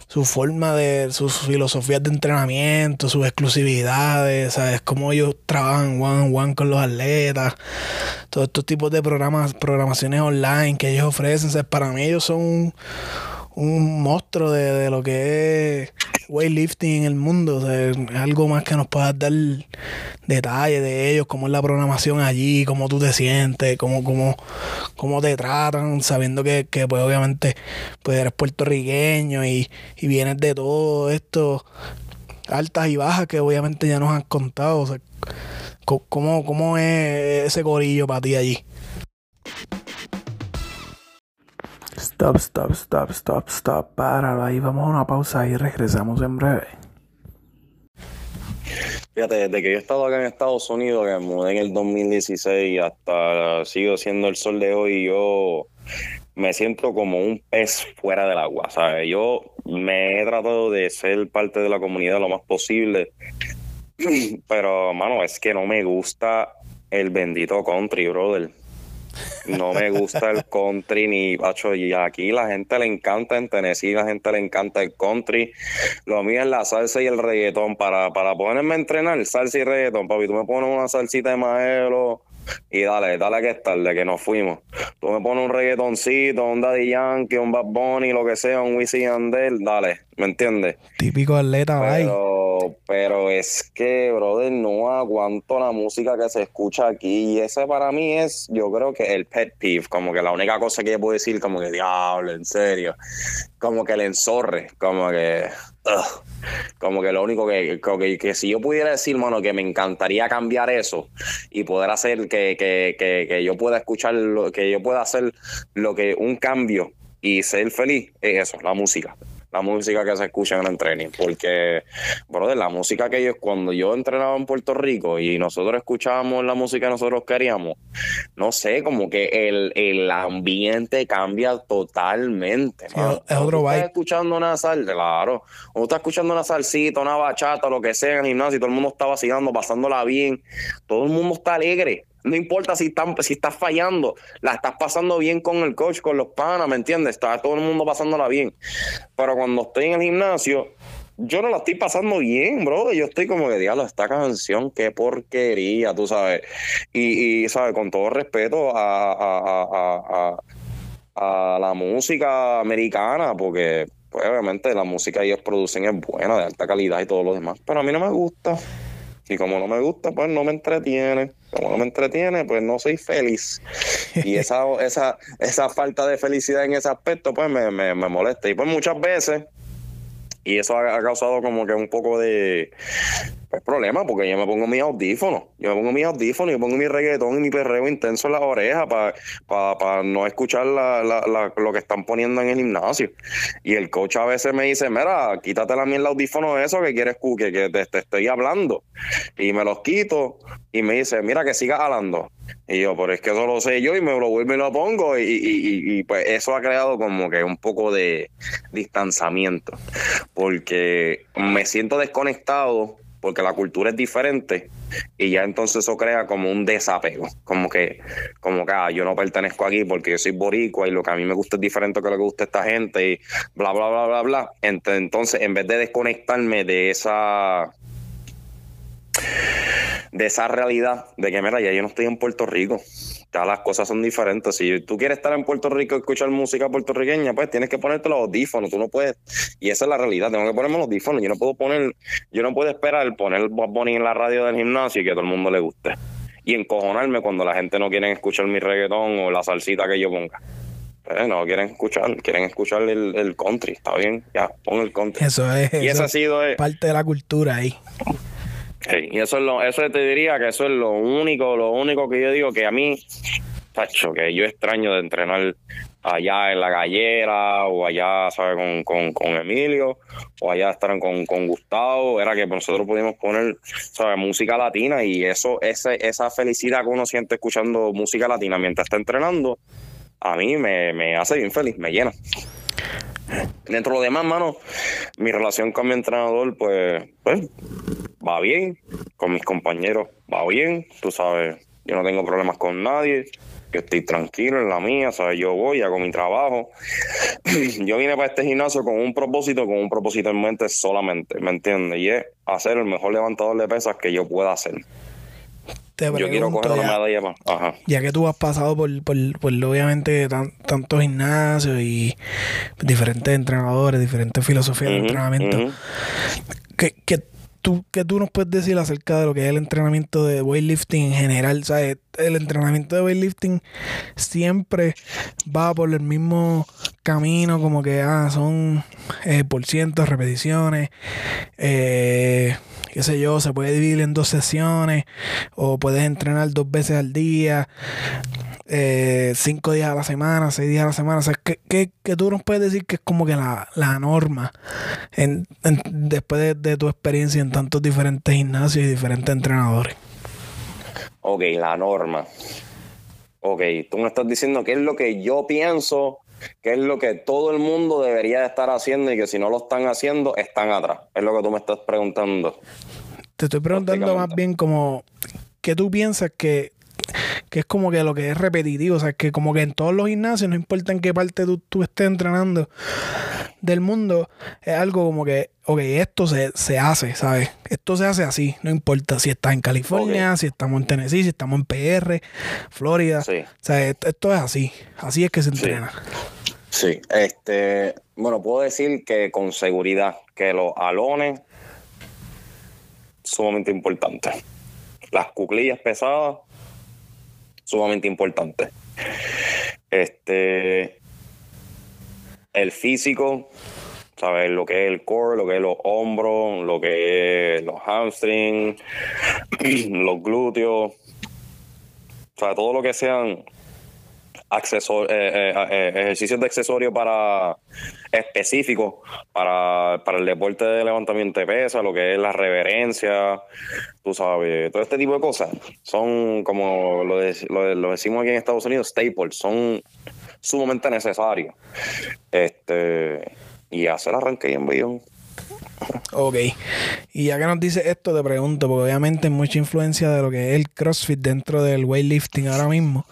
su forma de, sus filosofías de entrenamiento, sus exclusividades, ¿sabes? Cómo ellos trabajan one on one con los atletas, todos estos tipos de programas, programaciones online que ellos ofrecen, ¿sabes? Para mí ellos son monstruo de, lo que es weightlifting en el mundo. es algo más que nos pueda dar detalles de ellos, cómo es la programación allí, cómo tú te sientes, cómo, cómo, cómo te tratan, sabiendo que, pues obviamente pues eres puertorriqueño y, y vienes de todo esto, altas y bajas que obviamente ya nos han contado. ¿cómo, ¿Cómo es ese corillo para ti allí? Stop, stop, stop, stop, stop. Para ahí, vamos a una pausa y regresamos en breve. Fíjate, desde que yo he estado acá en Estados Unidos, que me mudé en el 2016 hasta sigo siendo el sol de hoy, yo me siento como un pez fuera del agua, ¿sabes? Yo me he tratado de ser parte de la comunidad lo más posible, [clears throat] pero, mano, es que no me gusta el bendito country, brother. No me gusta el country ni pacho. Y aquí la gente le encanta en Tennessee, la gente le encanta el country. Lo mío es la salsa y el reggaetón. Para, para ponerme a entrenar, salsa y reggaetón, papi. Tú me pones una salsita de maelo y dale, dale que es tarde, que nos fuimos. Tú me pones un reggaetoncito, un Daddy Yankee, un Bad Bunny, lo que sea, un Wisin Yandel, dale, ¿me entiendes? Típico atleta, pero, pero es que, brother, no aguanto la música que se escucha aquí. Y ese para mí es, yo creo que el pet peeve, como que la única cosa que yo puedo decir, como que diablo, en serio. Como que le enzorre, como que. Como que lo único que, que, si yo pudiera decir, mano, que me encantaría cambiar eso y poder hacer que, que, que, yo pueda escuchar, lo, que yo pueda hacer lo que un cambio y ser feliz, es eso, la música la música que se escucha en el training. Porque, brother, la música que ellos, cuando yo entrenaba en Puerto Rico y nosotros escuchábamos la música que nosotros queríamos, no sé, como que el, el ambiente cambia totalmente. es otro vibe. escuchando una salsa, claro. Uno está escuchando una salsita, una bachata, lo que sea en el gimnasio y todo el mundo está vacilando, pasándola bien. Todo el mundo está alegre. No importa si, están, si estás fallando, la estás pasando bien con el coach, con los panas, ¿me entiendes? Está todo el mundo pasándola bien. Pero cuando estoy en el gimnasio, yo no la estoy pasando bien, bro. Yo estoy como que, diablo, esta canción, qué porquería, tú sabes. Y, y ¿sabes? Con todo respeto a, a, la música americana, porque pues, obviamente la música que ellos producen es buena, de alta calidad y todo lo demás. Pero a mí no me gusta. Y como no me gusta, pues no me entretiene. Como no me entretiene, pues no soy feliz. Y esa, [laughs] esa, esa falta de felicidad en ese aspecto, pues me, me, me molesta. Y pues muchas veces, y eso ha, causado como que un poco de, Pues problema, porque yo me pongo mis audífonos. Yo me pongo mis audífonos, yo pongo mi reggaetón y mi perreo intenso en las orejas para no escuchar lo que están poniendo en el gimnasio. Y el coach a veces me dice, mira, quítate la el audífono eso que quieres que, que te, te, estoy hablando. Y me los quito y me dice, mira que sigas hablando. Y yo, pero es que eso lo sé yo y me lo vuelvo y lo pongo. Y, y, y, pues eso ha creado como que un poco de distanciamiento. Porque me siento desconectado porque la cultura es diferente y ya entonces eso crea como un desapego, como que, como que ah, yo no pertenezco aquí porque yo soy boricua y lo que a mí me gusta es diferente que lo que gusta esta gente y bla, bla, bla, bla, bla. Entonces, en vez de desconectarme de esa de esa realidad de que, mira, ya yo no estoy en Puerto Rico. Ya las cosas son diferentes. Si tú quieres estar en Puerto Rico y escuchar música puertorriqueña, pues tienes que ponerte los audífonos. Tú no puedes. Y esa es la realidad. Tengo que ponerme los audífonos. Yo no puedo poner, yo no puedo esperar poner Bob Bunny en la radio del gimnasio y que todo el mundo le guste. Y encojonarme cuando la gente no quiere escuchar mi reggaetón o la salsita que yo ponga. Pues no quieren escuchar, quieren escuchar el, country, está bien, ya, pon el country. Eso es, y eso ha sido parte de la cultura ahí y eso es lo, eso te diría que eso es lo único, lo único que yo digo que a mí, tacho, que yo extraño de entrenar allá en la gallera o allá, ¿sabes? Con, con, con Emilio o allá estar con, con, Gustavo, era que nosotros podíamos poner, ¿sabes? Música latina y eso, ese, esa felicidad que uno siente escuchando música latina mientras está entrenando, a mí me, me hace bien feliz, me llena. Dentro de lo demás, mano, mi relación con mi entrenador, pues, pues va bien, con mis compañeros va bien, tú sabes, yo no tengo problemas con nadie, yo estoy tranquilo en la mía, sabes, yo voy, hago mi trabajo. [clears throat] yo vine para este gimnasio con un propósito, con un propósito en mente solamente, ¿me entiendes? Y es hacer el mejor levantador de pesas que yo pueda hacer. Yo quiero coger una medalla más. Ajá. Ya que tú has pasado por, por, por obviamente, tantos gimnasios y diferentes entrenadores, diferentes filosofías de entrenamiento, que, que ¿Tú, ¿Qué tú nos puedes decir acerca de lo que es el entrenamiento de weightlifting en general? ¿Sabes? El entrenamiento de weightlifting siempre va por el mismo camino, como que ah, son eh, por cientos, repeticiones, eh, qué sé yo, se puede dividir en dos sesiones, o puedes entrenar dos veces al día eh, cinco días a la semana, seis días a la semana. O sea, ¿qué, tú nos puedes decir que es como que la, norma en, después de, tu experiencia en tantos diferentes gimnasios y diferentes entrenadores? Ok, la norma. Ok, tú me estás diciendo qué es lo que yo pienso, qué es lo que todo el mundo debería estar haciendo y que si no lo están haciendo, están atrás. Es lo que tú me estás preguntando. Te estoy preguntando más bien como, ¿qué tú piensas que que es como que lo que es repetitivo, o sea, que como que en todos los gimnasios, no importa en qué parte tú, estés entrenando del mundo, es algo como que, ok, esto se, se hace, ¿sabes? Esto se hace así, no importa si estás en California, si estamos en Tennessee, si estamos en PR, Florida, o sea, esto, es así, así es que se entrena. Sí, este, bueno, puedo decir que con seguridad que los alones sumamente importantes. Las cuclillas pesadas sumamente importante. Este, el físico, ¿sabes? Lo que es el core, lo que es los hombros, lo que es los hamstrings, [clears throat] los glúteos, o sea, todo lo que sean accesor, eh, eh, eh, ejercicios de accesorio para específicos para, para el deporte de levantamiento de pesa, lo que es la reverencia, tú sabes, todo este tipo de cosas son como lo, lo, decimos aquí en Estados Unidos, staples, son sumamente necesarios. Este, y hacer arranque y envío. Ok. Y ya que nos dice esto, te pregunto, porque obviamente hay mucha influencia de lo que es el CrossFit dentro del weightlifting ahora mismo.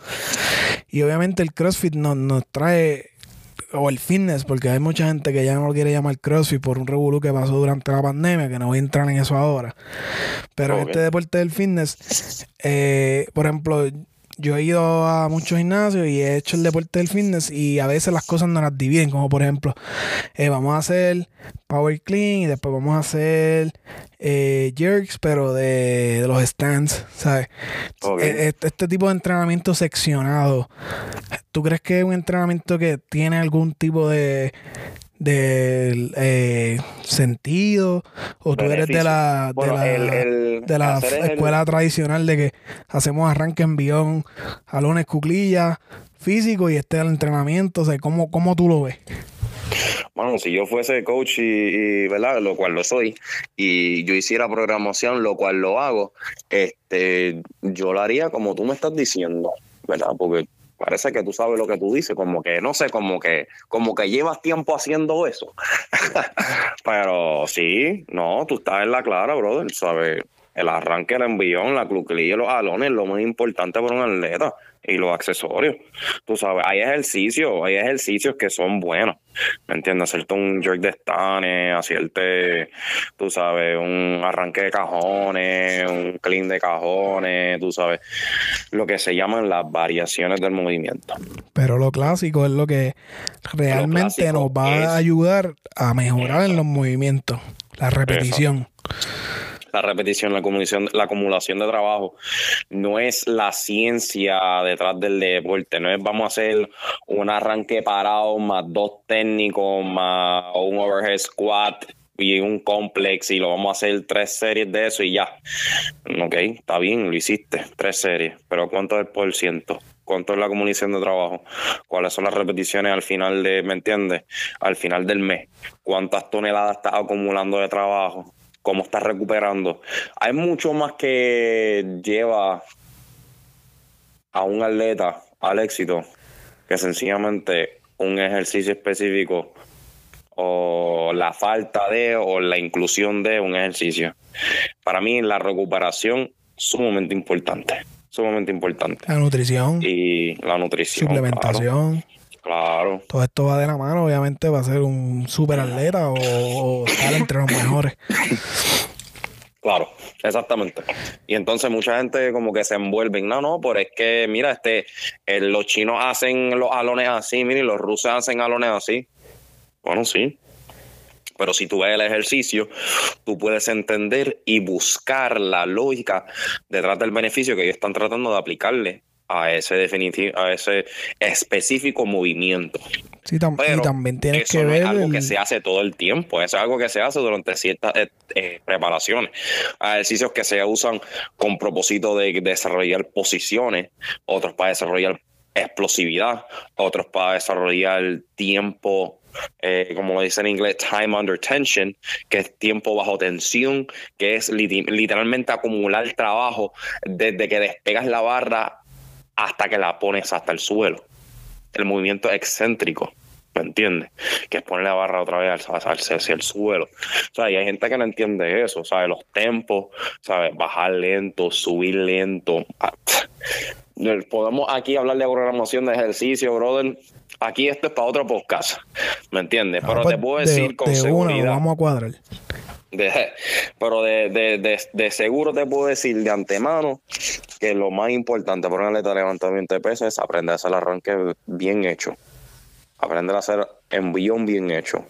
Y obviamente el CrossFit nos, nos trae o el fitness, porque hay mucha gente que ya no lo quiere llamar CrossFit por un revolú que pasó durante la pandemia, que no voy a entrar en eso ahora. Pero este deporte del fitness, eh, por ejemplo, yo he ido a muchos gimnasios y he hecho el deporte del fitness y a veces las cosas no las dividen, como por ejemplo, eh, vamos a hacer power clean y después vamos a hacer eh, jerks, pero de, los stands, ¿sabes? Este, este, tipo de entrenamiento seccionado, ¿tú crees que es un entrenamiento que tiene algún tipo de, del eh, sentido o tú eres de la de la, de la escuela tradicional de que hacemos arranque en guion, jalones, cuclillas, físico y este el entrenamiento, o sea, ¿cómo, cómo tú lo ves? Bueno, si yo fuese coach y, ¿verdad? Lo cual lo soy, y yo hiciera programación, lo cual lo hago, este, yo lo haría como tú me estás diciendo, ¿verdad? Porque parece que tú sabes lo que tú dices, como que, no sé, como que, como que llevas tiempo haciendo eso. [laughs] Pero sí, no, tú estás en la clara, brother, ¿sabes? El arranque, el envión, la cluquililla, los alones, lo más importante para un atleta y los accesorios. Tú sabes, hay ejercicios, hay ejercicios que son buenos. ¿Me entiendes? Hacerte un jerk de stane, hacerte, tú sabes, un arranque de cajones, un clean de cajones, tú sabes, lo que se llaman las variaciones del movimiento. Pero lo clásico es lo que realmente nos va a ayudar a mejorar en los movimientos, la repetición la repetición, la acumulación, la acumulación de trabajo. No es la ciencia detrás del deporte, no es vamos a hacer un arranque parado más dos técnicos más un overhead squat y un complex y lo vamos a hacer tres series de eso y ya. Ok, está bien, lo hiciste, tres series, pero ¿cuánto es el por ciento? ¿Cuánto es la acumulación de trabajo? ¿Cuáles son las repeticiones al final de, ¿me entiendes? Al final del mes. ¿Cuántas toneladas estás acumulando de trabajo? Cómo está recuperando. Hay mucho más que lleva a un atleta al éxito que sencillamente un ejercicio específico o la falta de o la inclusión de un ejercicio. Para mí la recuperación sumamente importante, sumamente importante. La nutrición. Y la nutrición. Suplementación. Claro. Todo esto va de la mano, obviamente va a ser un super atleta o, estar entre los mejores. Claro, exactamente. Y entonces mucha gente como que se envuelve, no, no, pero es que, mira, este, eh, los chinos hacen los alones así, mira, y los rusos hacen alones así. Bueno, sí. Pero si tú ves el ejercicio, tú puedes entender y buscar la lógica detrás del beneficio que ellos están tratando de aplicarle a ese definitivo, a ese específico movimiento. Sí, y también tienes que ver. es algo que se hace todo el tiempo, es algo que se hace durante ciertas eh, eh, preparaciones. Ejercicios que se usan con propósito de desarrollar posiciones, otros para desarrollar explosividad, otros para desarrollar tiempo eh, como lo dice en inglés, time under tension, que es tiempo bajo tensión, que es literalmente acumular trabajo desde que despegas la barra hasta que la pones hasta el suelo. El movimiento excéntrico, ¿me entiendes? Que es poner la barra otra vez hacia el suelo. O sea, y hay gente que no entiende eso, ¿sabes? Los tempos, ¿sabes? Bajar lento, subir lento. Ah, podemos aquí hablar de programación de ejercicio, brother. Aquí esto es para otro podcast, ¿me entiendes? Pero te puedo decir con seguridad. vamos a cuadrar. pero de, seguro te puedo decir de antemano que lo más importante para un atleta de levantamiento de peso es aprender a hacer el arranque bien hecho. Aprender a hacer envión bien hecho.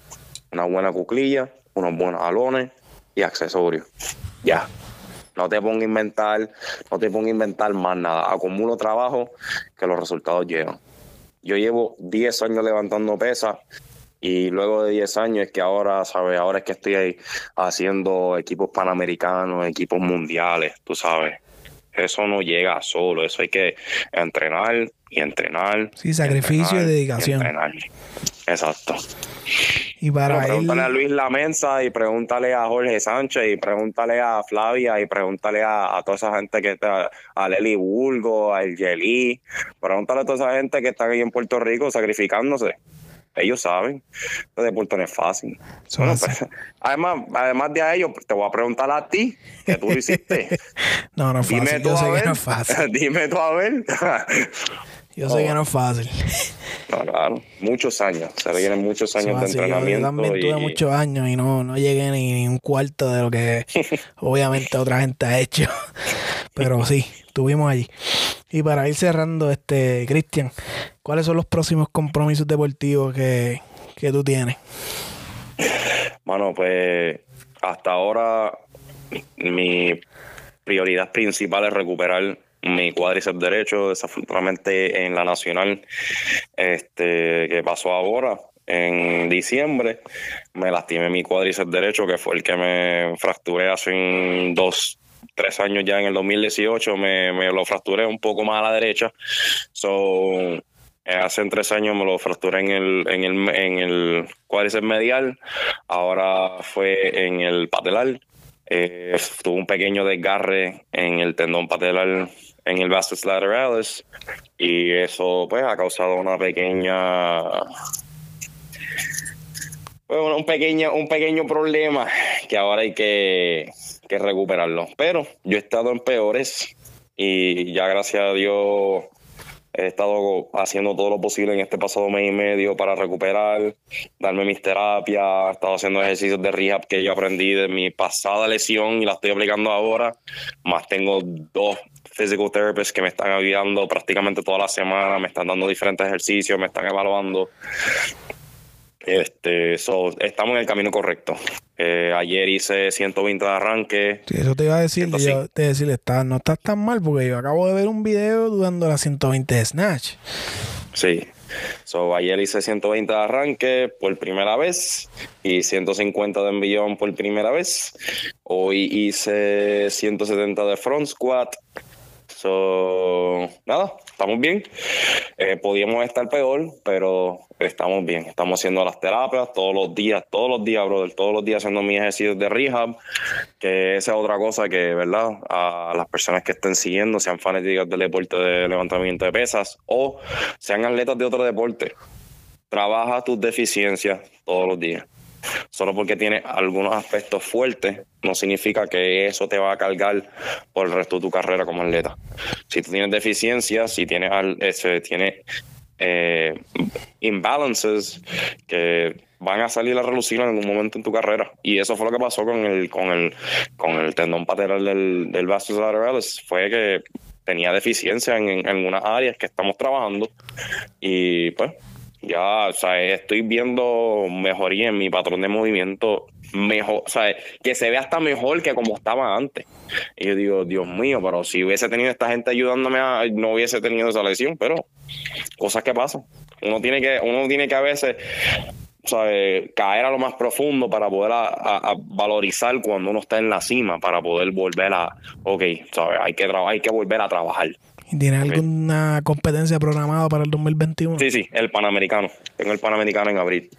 Una buena cuclilla, unos buenos alones y accesorios. Ya. No te ponga a inventar, no te ponga a inventar más nada. Acumulo trabajo que los resultados llegan. Yo llevo 10 años levantando pesas y luego de 10 años es que ahora, ¿sabes? Ahora es que estoy ahí haciendo equipos panamericanos, equipos mundiales, tú sabes. Eso no llega solo, eso hay que entrenar y entrenar. Sí, sacrificio y dedicación. Exacto. Y para pregúntale a Luis Lamensa y pregúntale a Jorge Sánchez y pregúntale a Flavia y pregúntale a, toda esa gente que está, a Leli Bulgo, a El Yelí, pregúntale a toda esa gente que está aquí en Puerto Rico sacrificándose ellos saben. El deporte no es fácil. Pues, además, además de ellos, te voy a preguntar a ti, que tú lo hiciste. [laughs] no, no es fácil. Dime Yo sé que no es fácil. [laughs] Dime tú a ver. [laughs] Yo sé que no es fácil. No, claro, muchos años. Se requieren muchos años de entrenamiento. Yo también tuve muchos años y no, no llegué ni, un cuarto de lo que [laughs] obviamente otra gente ha hecho. Pero sí, estuvimos allí. Y para ir cerrando, este, Cristian, ¿cuáles son los próximos compromisos deportivos que, que tú tienes? Bueno, pues hasta ahora mi prioridad principal es recuperar mi cuádriceps derecho. Desafortunadamente en la nacional, este, que pasó ahora, en diciembre. Me lastimé mi cuádriceps derecho, que fue el que me fracturé hace dos, tres años ya en el 2018. Me, me lo fracturé un poco más a la derecha. So, hace tres años me lo fracturé en el, en el, en el cuádriceps medial. Ahora fue en el patelar. Eh, tuve un pequeño desgarre en el tendón patelar en el vastus lateralis y eso pues ha causado una pequeña bueno, un pequeño un pequeño problema que ahora hay que, que recuperarlo. Pero yo he estado en peores y ya gracias a Dios He estado haciendo todo lo posible en este pasado mes y medio para recuperar, darme mis terapias, he estado haciendo ejercicios de rehab que yo aprendí de mi pasada lesión y la estoy aplicando ahora. Más tengo dos physical therapists que me están ayudando prácticamente toda la semana, me están dando diferentes ejercicios, me están evaluando. Este, estamos en el camino correcto. Eh, ayer hice 120 de arranque. eso te iba a decir, yo te decir, está, no estás tan mal porque yo acabo de ver un video dudando las 120 de Snatch. Sí. So, ayer hice 120 de arranque por primera vez y 150 de envión por primera vez. Hoy hice 170 de front squat So, nada, estamos bien. Eh, podíamos estar peor, pero estamos bien. Estamos haciendo las terapias todos los días, todos los días, brother, todos los días haciendo mis ejercicios de rehab, que esa es otra cosa que, ¿verdad? A las personas que estén siguiendo, sean fanáticas del deporte de levantamiento de pesas o sean atletas de otro deporte, trabaja tus deficiencias todos los días. Solo porque tiene algunos aspectos fuertes, no significa que eso te va a cargar por el resto de tu carrera como atleta. Si tú tienes deficiencias, si tienes, ese, tiene eh, imbalances que van a salir a relucir en algún momento en tu carrera. Y eso fue lo que pasó con el, con el, con el tendón pateral del, del vastus lateralis. Fue que tenía deficiencia en, en algunas áreas que estamos trabajando. Y pues ya, o sea, estoy viendo mejoría en mi patrón de movimiento, mejor, o sea, que se ve hasta mejor que como estaba antes. Y yo digo, Dios mío, pero si hubiese tenido esta gente ayudándome, a, no hubiese tenido esa lesión, pero cosas que pasan. Uno tiene que, uno tiene que a veces caer a lo más profundo para poder valorizar cuando uno está en la cima, para poder volver a, ok, ¿sabes? Hay, que hay que volver a trabajar. ¿Tiene alguna competencia programada para el 2021? Sí, sí, el Panamericano. Tengo el Panamericano en abril.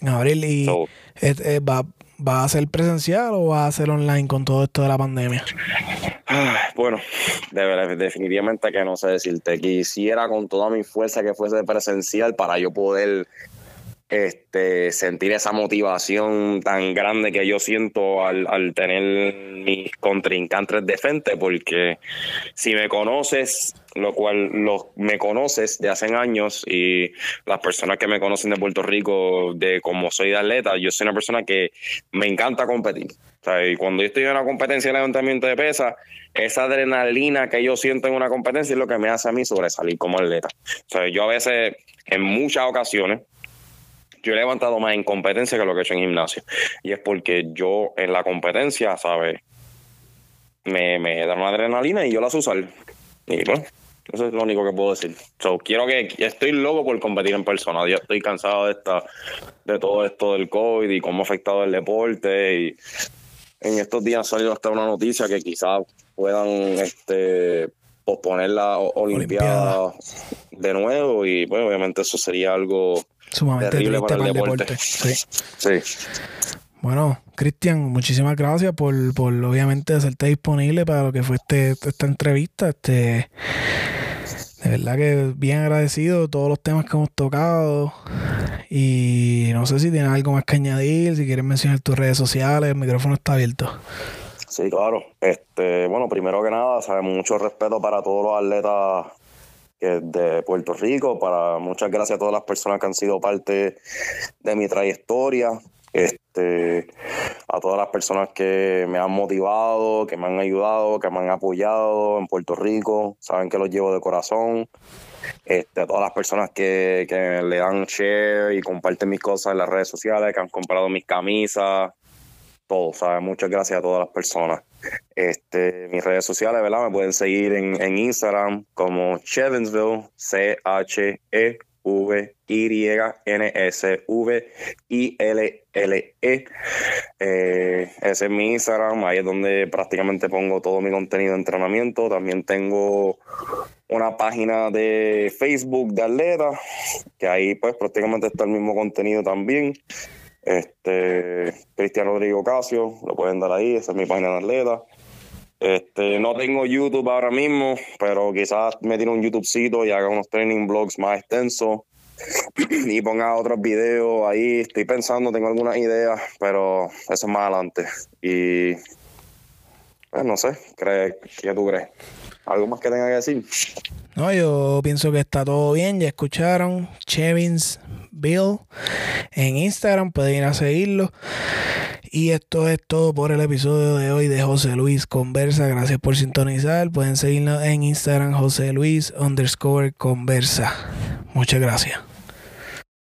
En abril y va, va a ser presencial o va a ser online con todo esto de la pandemia? bueno, definitivamente que no sé decirte. Quisiera con toda mi fuerza que fuese presencial para yo poder este, sentir esa motivación tan grande que yo siento al, tener mis contrincantes de frente, porque si me conoces, lo cual lo, me conoces de hace años y las personas que me conocen de Puerto Rico, de cómo soy de atleta, yo soy una persona que me encanta competir. y cuando yo estoy en una competencia de levantamiento de pesa, esa adrenalina que yo siento en una competencia es lo que me hace a mí sobresalir como atleta. O sea, yo a veces, en muchas ocasiones, yo he levantado más en competencia que lo que he hecho en gimnasio. Y es porque yo en la competencia, ¿sabes? Me, me da una adrenalina y yo la sé usar. Y pues, eso es lo único que puedo decir. So, quiero que estoy loco por competir en persona. Yo estoy cansado de esta, de todo esto del COVID y cómo ha afectado el deporte. Y en estos días ha salido hasta una noticia que quizás puedan este posponer la Olimpiada de nuevo. Y pues obviamente eso sería algo Sumamente terrible para el deporte. Sí. Bueno, Cristian, muchísimas gracias por, por obviamente hacerte disponible para lo que fue este, esta entrevista. Este, de verdad que bien agradecido de todos los temas que hemos tocado. Y no sé si tienes algo más que añadir, si quieres mencionar tus redes sociales, el micrófono está abierto. Sí, claro. Este, bueno, primero que nada, sabemos mucho respeto para todos los atletas de Puerto Rico. Para muchas gracias a todas las personas que han sido parte de mi trayectoria. Este, a todas las personas que me han motivado, que me han ayudado, que me han apoyado en Puerto Rico, saben que los llevo de corazón. Este, a todas las personas que, que le dan share y comparten mis cosas en las redes sociales, que han comprado mis camisas, todo, ¿sabes? Muchas gracias a todas las personas. Este, mis redes sociales, ¿verdad? Me pueden seguir en, Instagram como Chevinsville, C-H-E V Y N S V I L L E. Eh, ese es mi Instagram, ahí es donde prácticamente pongo todo mi contenido de entrenamiento. También tengo una página de Facebook de atleta, que ahí pues prácticamente está el mismo contenido también. Este, Cristian Rodrigo Casio, lo pueden dar ahí, esa es mi página de atleta. Este, no tengo YouTube ahora mismo, pero quizás me tire un YouTubecito y haga unos training blogs más extensos y ponga otros videos ahí. Estoy pensando, tengo algunas ideas, pero eso es más adelante. Y pues, no sé, ¿qué, ¿qué tú crees? ¿Algo más que tenga que decir? No, yo pienso que está todo bien. Ya escucharon Chevins Bill en Instagram. Pueden ir a seguirlo. Y esto es todo por el episodio de hoy de José Luis Conversa. Gracias por sintonizar. Pueden seguirnos en Instagram José Luis underscore Conversa. Muchas gracias.